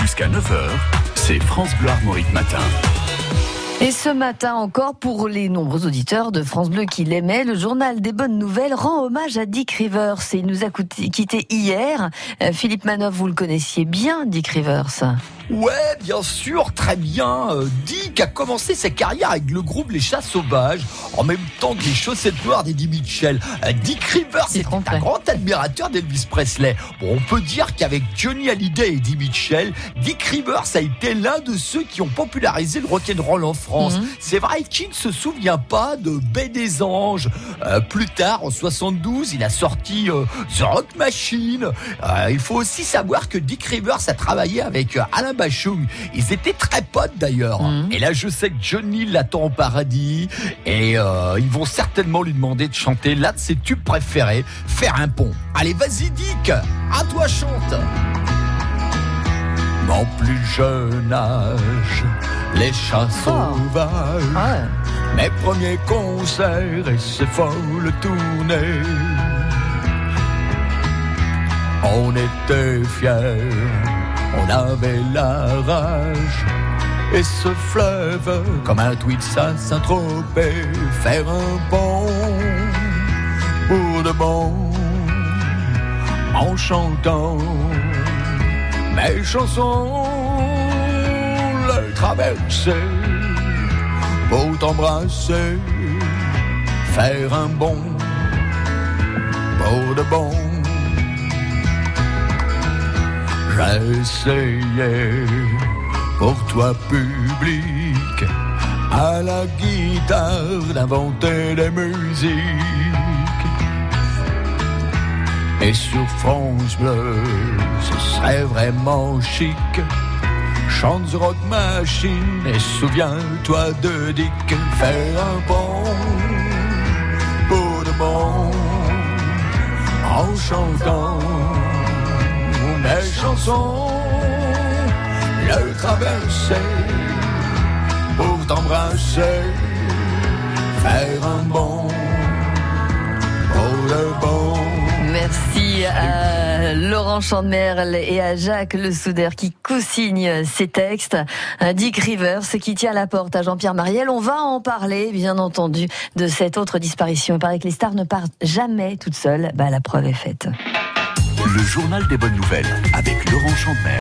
Jusqu'à 9h, c'est France Bleu Armorique Matin. Et ce matin encore, pour les nombreux auditeurs de France Bleu qui l'aimaient, le journal des bonnes nouvelles rend hommage à Dick Rivers. Et il nous a quitté hier. Euh, Philippe Manoff, vous le connaissiez bien, Dick Rivers Ouais, bien sûr, très bien. Euh, Dick a commencé sa carrière avec le groupe Les Chats Sauvages, en même temps que les chaussettes noires d'Eddie Mitchell. Euh, Dick Rivers était un grand admirateur d'Elvis Presley. Bon, on peut dire qu'avec Johnny Hallyday et Eddie Mitchell, Dick Rivers a été l'un de ceux qui ont popularisé le rock'n'roll en France. Mhm. C'est vrai qu'il ne se souvient pas de Baie des Anges. Euh, plus tard, en 72, il a sorti The Rock Machine. il faut aussi savoir que Dick Rivers a travaillé avec Alain Bachung. Ils étaient très potes d'ailleurs. Mhm. Et là, je sais que Johnny l'attend au paradis. Et euh, ils vont certainement lui demander de chanter l'un de ses tubes préférés, Faire un pont. Allez, vas-y, Dick, à toi, chante. Mon plus jeune âge, les chats oh. sauvages, mes premiers concerts et ces folles tournées. On était fiers on avait la rage. Et ce fleuve, comme un tweet, ça s'intropait, faire un pont pour de bon, en chantant mes chansons, le traverser, pour t'embrasser, faire un bond pour de bon. J'essayais pour toi public à la guitare d'inventer des musiques. Et sur France Bleu, ce serait vraiment chic. Chante rock machine et souviens-toi de Dick. Faire un bon pour de bon en chantant mes chansons, le traverser pour t'embrasser, faire un bon, À Laurent Chandemerle et à Jacques Le Souder qui co-signent ces textes. Dick Rivers qui tient la porte à Jean-Pierre Mariel. On va en parler, bien entendu, de cette autre disparition. Il paraît que les stars ne partent jamais toutes seules. Bah, la preuve est faite. Le journal des bonnes nouvelles avec Laurent Chandemer.